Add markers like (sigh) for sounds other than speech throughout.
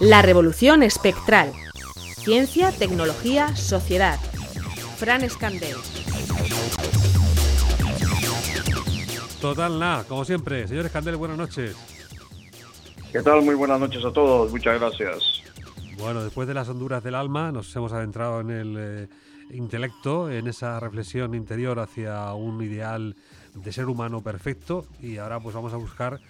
La revolución espectral. Ciencia, tecnología, sociedad. Fran Escandel. Total nada, como siempre. Señor Escandel, buenas noches. ¿Qué tal? Muy buenas noches a todos. Muchas gracias. Bueno, después de las honduras del alma, nos hemos adentrado en el eh, intelecto, en esa reflexión interior hacia un ideal de ser humano perfecto y ahora pues vamos a buscar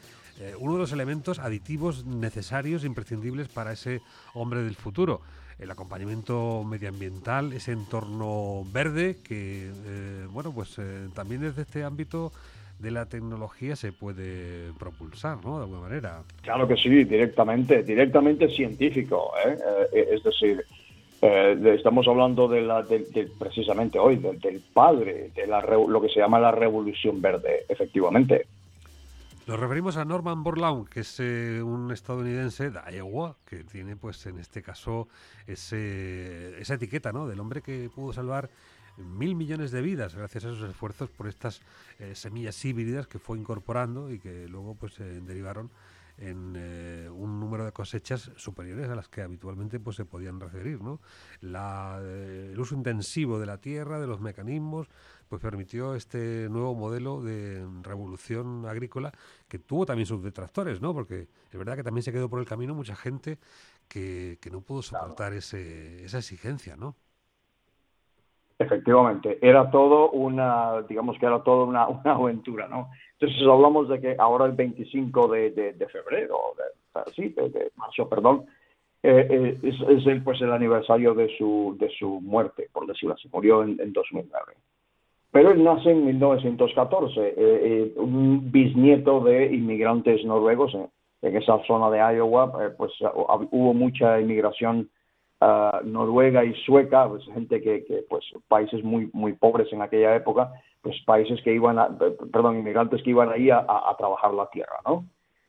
eh, uno de los elementos aditivos necesarios, imprescindibles para ese hombre del futuro. El acompañamiento medioambiental, ese entorno verde que, eh, bueno, pues eh, también desde este ámbito de la tecnología se puede propulsar, ¿no? De alguna manera. Claro que sí, directamente, directamente científico, es decir, estamos hablando de la, precisamente hoy del, padre de la, lo que se llama la revolución verde, efectivamente. Nos referimos a Norman Borlaug, que es eh, un estadounidense de Iowa, que tiene, pues, en este caso, ese, esa etiqueta, ¿no? Del hombre que pudo salvar mil millones de vidas gracias a esos esfuerzos por estas eh, semillas híbridas que fue incorporando y que luego, pues, derivaron en eh, un número de cosechas superiores a las que habitualmente pues se podían referir ¿no? La, el uso intensivo de la tierra de los mecanismos pues permitió este nuevo modelo de revolución agrícola que tuvo también sus detractores, ¿no? Porque es verdad que también se quedó por el camino mucha gente que, no pudo soportar ese, esa exigencia, ¿no? Efectivamente, era todo una, digamos que era todo una, una aventura, ¿no? Entonces hablamos de que ahora el 25 de, de, febrero, de, sí, de, marzo, perdón, eh, eh, es, es, el, pues el aniversario de su, de su muerte, por decirlo así, murió en, en 2009. Pero él nace en 1914, eh, eh, un bisnieto de inmigrantes noruegos en, esa zona de Iowa, eh, pues hubo mucha inmigración ah, noruega y sueca, pues, gente que, pues países muy muy pobres en aquella época, pues países que iban, a, perdón, inmigrantes que iban ahí a, trabajar la tierra, ¿no?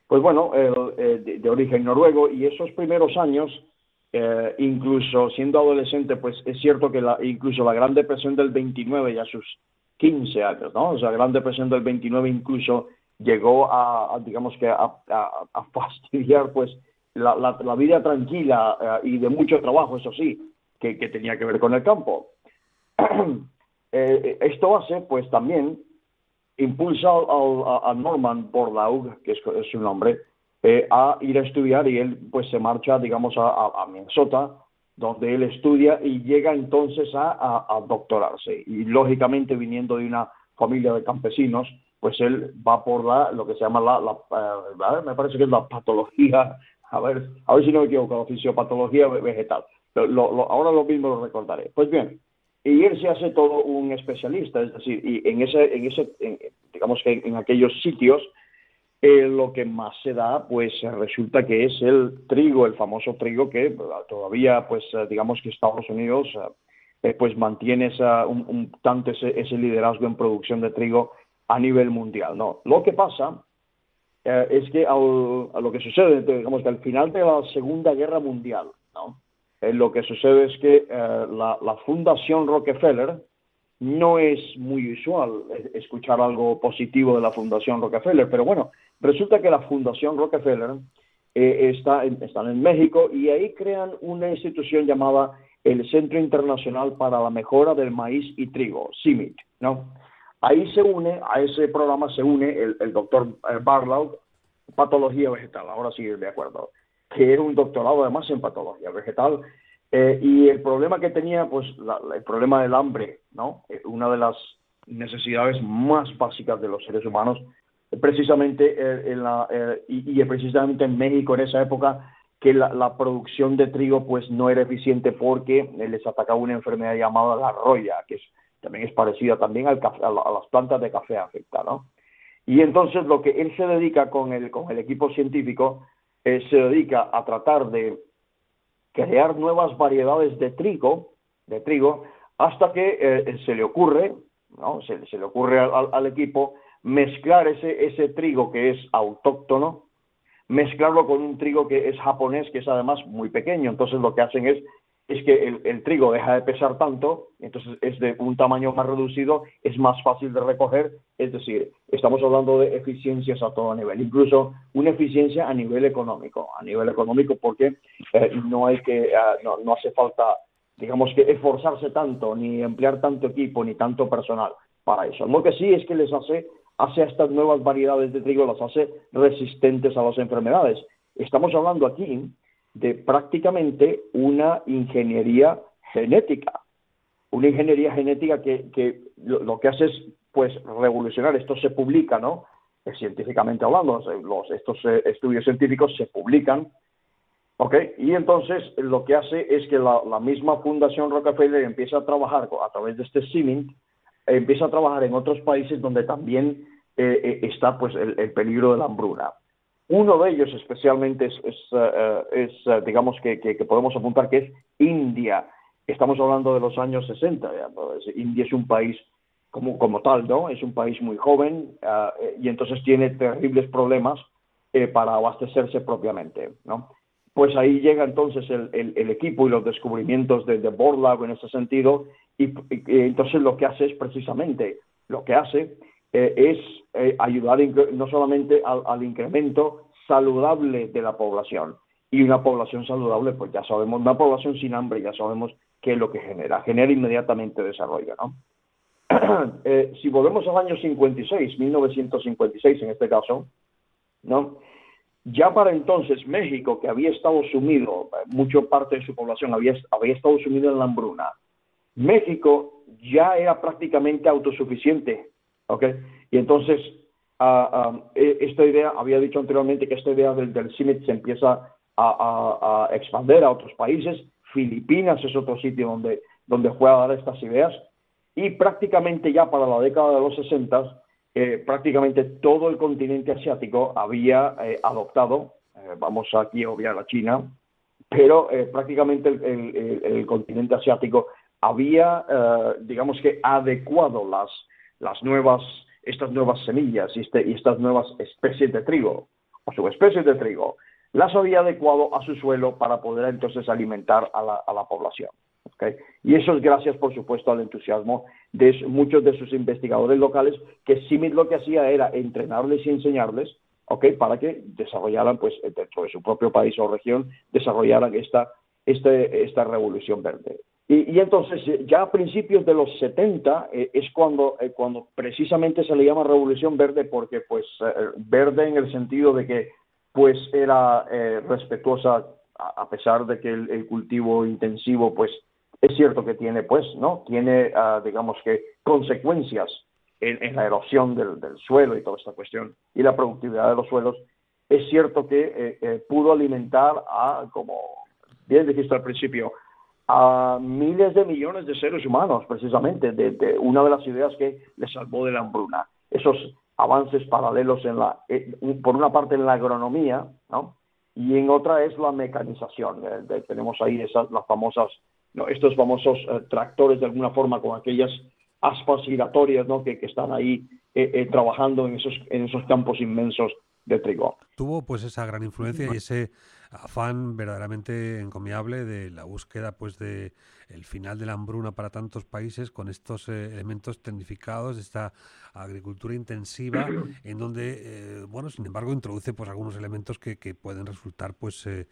Pues bueno, de, de, origen noruego y esos primeros años, incluso siendo adolescente, pues es cierto que la, incluso la Gran Depresión del 29 ya sus 15 años, ¿no? O sea, la Gran Depresión del 29 incluso llegó a, digamos que, a, fastidiar, pues, la, la, vida tranquila eh, y de mucho trabajo, eso sí, que, que tenía que ver con el campo. (clears throat) Eh, esto hace, pues, también impulsa a, Norman Borlaug, que es, su nombre, eh, a ir a estudiar y él, pues, se marcha, digamos, a, Minnesota donde él estudia y llega entonces a, doctorarse. Y lógicamente viniendo de una familia de campesinos, pues él va por la, lo que se llama la, eh, me parece que es la patología, (laughs) a ver, a ver si no me equivoco, la fisiopatología vegetal. ahora lo mismo lo recordaré. Pues bien, y él se hace todo un especialista, es decir, y en ese, en ese, digamos que en aquellos sitios eh, lo que más se da, pues resulta que es el trigo, el famoso trigo que todavía, pues digamos que Estados Unidos eh, pues mantiene esa, un, tanto ese, ese, liderazgo en producción de trigo a nivel mundial. No, lo que pasa eh, es que a lo que sucede, digamos que al final de la Segunda Guerra Mundial, ¿no? Lo que sucede es que la, la Fundación Rockefeller, no es muy usual escuchar algo positivo de la Fundación Rockefeller, pero bueno, resulta que la Fundación Rockefeller eh, está, en, están en México y ahí crean una institución llamada el Centro Internacional para la Mejora del Maíz y Trigo, CIMIT, ¿no? Ahí se une, a ese programa se une el, doctor eh, Barlow, patología vegetal, ahora sí de acuerdo, que era un doctorado además en patología vegetal eh, y el problema que tenía, pues el problema del hambre, ¿no? Eh, una de las necesidades más básicas de los seres humanos, precisamente eh, en la, y, precisamente en México en esa época, que la, producción de trigo pues no era eficiente porque les atacaba una enfermedad llamada la roya, que es, también es parecida también al a, las plantas de café afecta, ¿no? Y entonces lo que él se dedica con el, con el equipo científico, se dedica a tratar de crear nuevas variedades de trigo, de trigo, hasta que eh, se le ocurre, ¿no? se, le ocurre al, equipo mezclar ese, ese trigo que es autóctono, mezclarlo con un trigo que es japonés, que es además muy pequeño. Entonces lo que hacen es es que el, trigo deja de pesar tanto, entonces es de un tamaño más reducido, es más fácil de recoger, es decir, estamos hablando de eficiencias a todo nivel, incluso una eficiencia a nivel económico, a nivel económico porque eh, no hay que, no, no hace falta, digamos que esforzarse tanto, ni emplear tanto equipo, ni tanto personal para eso. Lo que sí es que les hace, hace a estas nuevas variedades de trigo, las hace resistentes a las enfermedades. Estamos hablando aquí de prácticamente una ingeniería genética. Una ingeniería genética que, lo, que hace es pues revolucionar. Esto se publica, ¿no? Eh, científicamente hablando, estos eh, estudios científicos se publican, ¿ok? Y entonces lo que hace es que la, misma Fundación Rockefeller empieza a trabajar a través de este CIMINT, empieza a trabajar en otros países donde también eh, está pues el peligro de la hambruna. Uno de ellos especialmente es, es, eh, eh, digamos, que, podemos apuntar que es India. Estamos hablando de los años 60. India es un país como, como tal, ¿no? Es un país muy joven eh, y entonces tiene terribles problemas para abastecerse propiamente, ¿no? Pues ahí llega entonces el, el, equipo y los descubrimientos de, de Borlaug en ese sentido y, entonces lo que hace es precisamente, lo que hace es eh, ayudar no solamente al, incremento saludable de la población. Y una población saludable, pues ya sabemos, una población sin hambre, ya sabemos qué es lo que genera. Genera inmediatamente desarrollo, ¿no? (clears throat) Eh, si volvemos al año 56, 1956 en este caso, ¿no? Ya para entonces México, que había estado sumido, mucha parte de su población había, había estado sumido en la hambruna, México ya era prácticamente autosuficiente ¿ok? Y entonces, e, esta idea, había dicho anteriormente que esta idea del, del CIMIT se empieza a, a, expandir a otros países. Filipinas es otro sitio donde, donde fue a dar estas ideas. Y prácticamente ya para la década de los 60, eh, prácticamente todo el continente asiático había eh, adoptado, eh, vamos aquí a obviar a China, pero prácticamente el, el, continente asiático había, digamos que, adecuado las, las nuevas, estas nuevas semillas y, este, y estas nuevas especies de trigo, o subespecies de trigo, las había adecuado a su suelo para poder entonces alimentar a la, población. Y eso es gracias, por supuesto, al entusiasmo de muchos de sus investigadores locales, que Simit lo que hacía era entrenarles y enseñarles para que desarrollaran, pues, dentro de su propio país o región, desarrollaran esta, este, esta revolución verde. Y, entonces, eh, ya a principios de los 70 eh, es cuando, eh, cuando precisamente se le llama Revolución Verde, porque pues verde en el sentido de que pues era respetuosa a, pesar de que el, cultivo intensivo pues es cierto que tiene pues, ¿no? Tiene, ah, digamos que, consecuencias en, la erosión del, del, suelo y toda esta cuestión y la productividad de los suelos. Es cierto que pudo alimentar a, como bien dijiste al principio, a miles de millones de seres humanos, precisamente, de, una de las ideas que le salvó de la hambruna. Esos avances paralelos en la, eh, por una parte en la agronomía, ¿no? Y en otra es la mecanización. Eh, tenemos ahí esas, las famosas, ¿no? estos famosos eh, tractores de alguna forma con aquellas aspas giratorias, ¿no? Que, que están ahí trabajando en esos, en esos campos inmensos de trigo. Tuvo pues esa gran influencia y ese afán verdaderamente encomiable de la búsqueda pues de el final de la hambruna para tantos países con estos eh, elementos tecnificados, esta agricultura intensiva, (clears throat) en donde, eh, bueno, sin embargo, introduce pues algunos elementos que, que pueden resultar pues eh,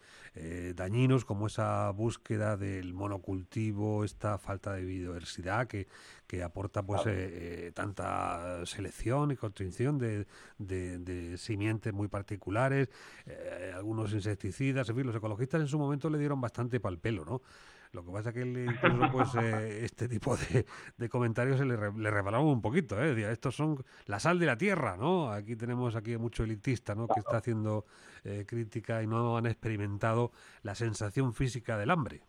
dañinos, como esa búsqueda del monocultivo, esta falta de biodiversidad que, que aporta pues tanta selección y construcción de, de, de simientes muy particulares, algunos insecticidas, en fin, los ecologistas en su momento le dieron bastante pal pelo, ¿no? Lo que pasa es que incluso pues eh, (laughs) este tipo de, comentarios se le, le un poquito, ¿eh? Estos son la sal de la tierra, ¿no? Aquí tenemos aquí mucho elitista, ¿no? Que está haciendo eh, crítica y no han experimentado la sensación física del hambre.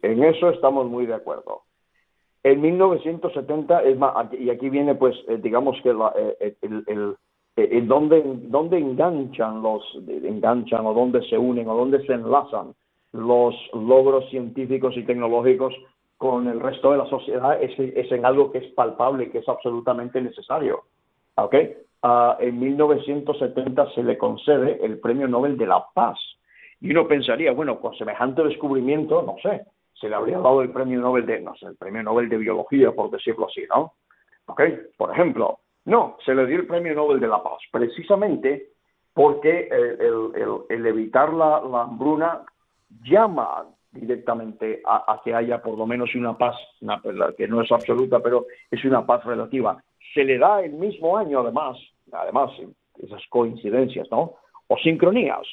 En eso estamos muy de acuerdo. En 1970, es más, y aquí viene pues, eh, digamos que el, el, el, donde, donde enganchan los, enganchan o donde se unen o donde se enlazan los logros científicos y tecnológicos con el resto de la sociedad es, en algo que es palpable y que es absolutamente necesario. ¿Ok? Ah, en 1970 se le concede el Premio Nobel de la Paz. Y uno pensaría, bueno, con semejante descubrimiento, no sé, se le habría dado el premio Nobel de, no sé, el premio Nobel de Biología, por decirlo así, ¿no? ¿Ok? Por ejemplo, no, se le dio el premio Nobel de la Paz, precisamente porque el, evitar la, hambruna llama directamente a, que haya por lo menos una paz, que no es absoluta, pero es una paz relativa. Se le da el mismo año, además, además, esas coincidencias, ¿no? O sincronías.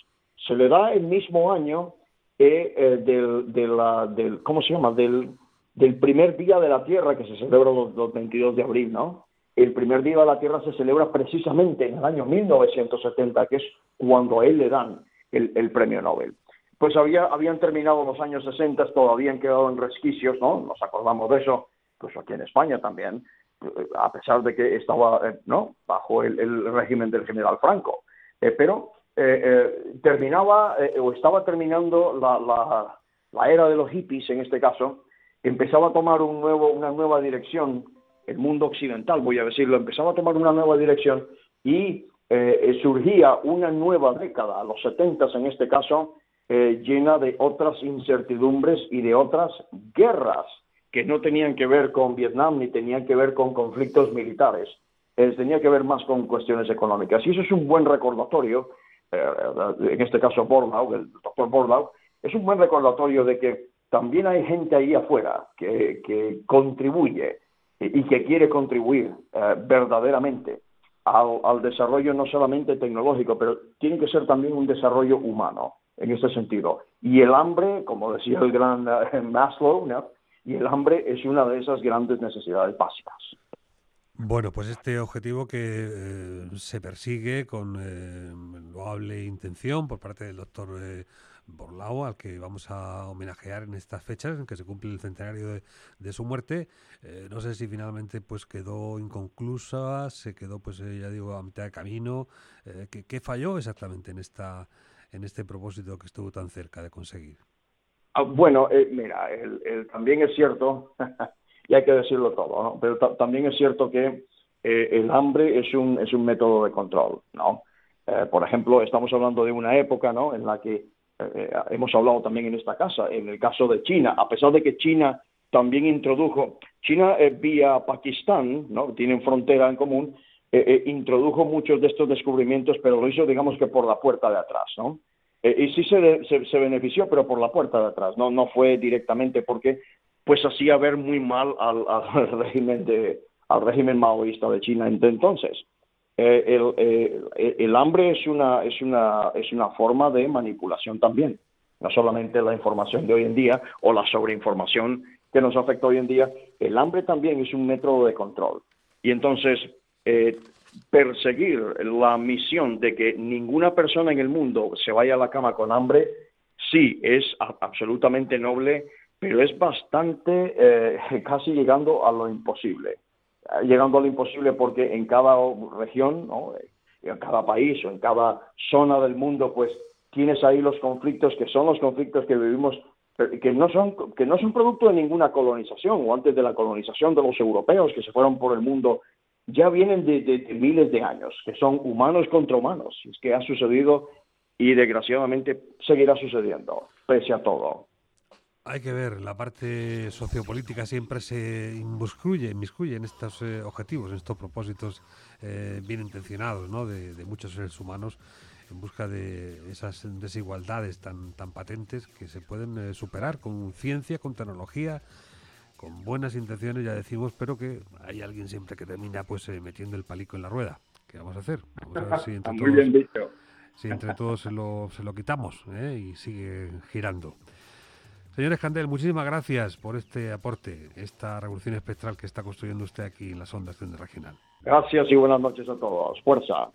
Se le da el mismo año eh, eh, del, del, ¿cómo se llama? Del, del primer día de la Tierra que se celebra los, los 22 de abril, ¿no? El primer día de la Tierra se celebra precisamente en el año 1970, que es cuando a él le dan el, premio Nobel. Pues había, habían terminado los años 60, todavía han quedado en resquicios, ¿no? Nos acordamos de eso, pues aquí en España también, eh, a pesar de que estaba, eh, ¿no? Bajo el, régimen del general Franco. Eh, pero terminaba, o estaba terminando la, la, la era de los hippies, en este caso, empezaba a tomar un nuevo, una nueva dirección el mundo occidental, voy a decirlo, empezaba a tomar una nueva dirección y eh, surgía una nueva década, los 70 en este caso, eh, llena de otras incertidumbres y de otras guerras que no tenían que ver con Vietnam ni tenían que ver con conflictos militares, eh, tenía que ver más con cuestiones económicas. Y eso es un buen recordatorio, en este caso Borlau, el doctor Borlau, es un buen recordatorio de que también hay gente ahí afuera que, que contribuye y que quiere contribuir eh, verdaderamente al, desarrollo no solamente tecnológico, pero tiene que ser también un desarrollo humano en ese sentido. Y el hambre, como decía el gran eh, Maslow, y el hambre es una de esas grandes necesidades básicas. Bueno, pues este objetivo que eh, se persigue con loable intención por parte del doctor Borlao, al que vamos a homenajear en estas fechas en que se cumple el centenario de, su muerte. Eh, no sé si finalmente pues quedó inconclusa, se quedó pues eh, ya digo a mitad de camino. Eh, ¿qué, falló exactamente en esta en este propósito que estuvo tan cerca de conseguir? Ah, bueno, mira, también es cierto, (laughs) y hay que decirlo todo, ¿no? pero también es cierto que el hambre es un, es un método de control, ¿no? por ejemplo, estamos hablando de una época ¿no? en la que eh, hemos hablado también en esta casa, en el caso de China, a pesar de que China también introdujo, China eh, vía Pakistán, ¿no? tienen frontera en común, eh, introdujo muchos de estos descubrimientos, pero lo hizo, digamos que por la puerta de atrás, ¿no? y sí se, se, benefició, pero por la puerta de atrás, no, no fue directamente porque pues hacía ver muy mal al, al (laughs) régimen de, al régimen maoísta de China entonces. Eh, el, eh, el, hambre es una, es, una, es una forma de manipulación también, no solamente la información de hoy en día o la sobreinformación que nos afecta hoy en día, el hambre también es un método de control. Y entonces, eh, perseguir la misión de que ninguna persona en el mundo se vaya a la cama con hambre, sí, es absolutamente noble, pero es bastante, (laughs) casi llegando a lo imposible llegando a lo imposible porque en cada región, ¿no? en cada país o en cada zona del mundo, pues tienes ahí los conflictos que son los conflictos que vivimos que no son que no son producto de ninguna colonización o antes de la colonización de los europeos que se fueron por el mundo. Ya vienen de, de miles de años que son humanos contra humanos. Es que ha sucedido y desgraciadamente seguirá sucediendo pese a todo hay que ver, la parte sociopolítica siempre se inmiscuye, en estos eh, objetivos, en estos propósitos eh, bien intencionados ¿no? de, muchos seres humanos en busca de esas desigualdades tan, tan patentes que se pueden eh, superar con ciencia, con tecnología, con buenas intenciones, ya decimos, pero que hay alguien siempre que termina pues metiendo el palico en la rueda. ¿Qué vamos a hacer? Vamos a ver si entre todos, Si entre todos se lo, se lo quitamos y sigue girando. Señor Escandel, muchísimas gracias por este aporte, esta revolución espectral que está construyendo usted aquí en las ondas de regional. Gracias y buenas noches a todos. Fuerza.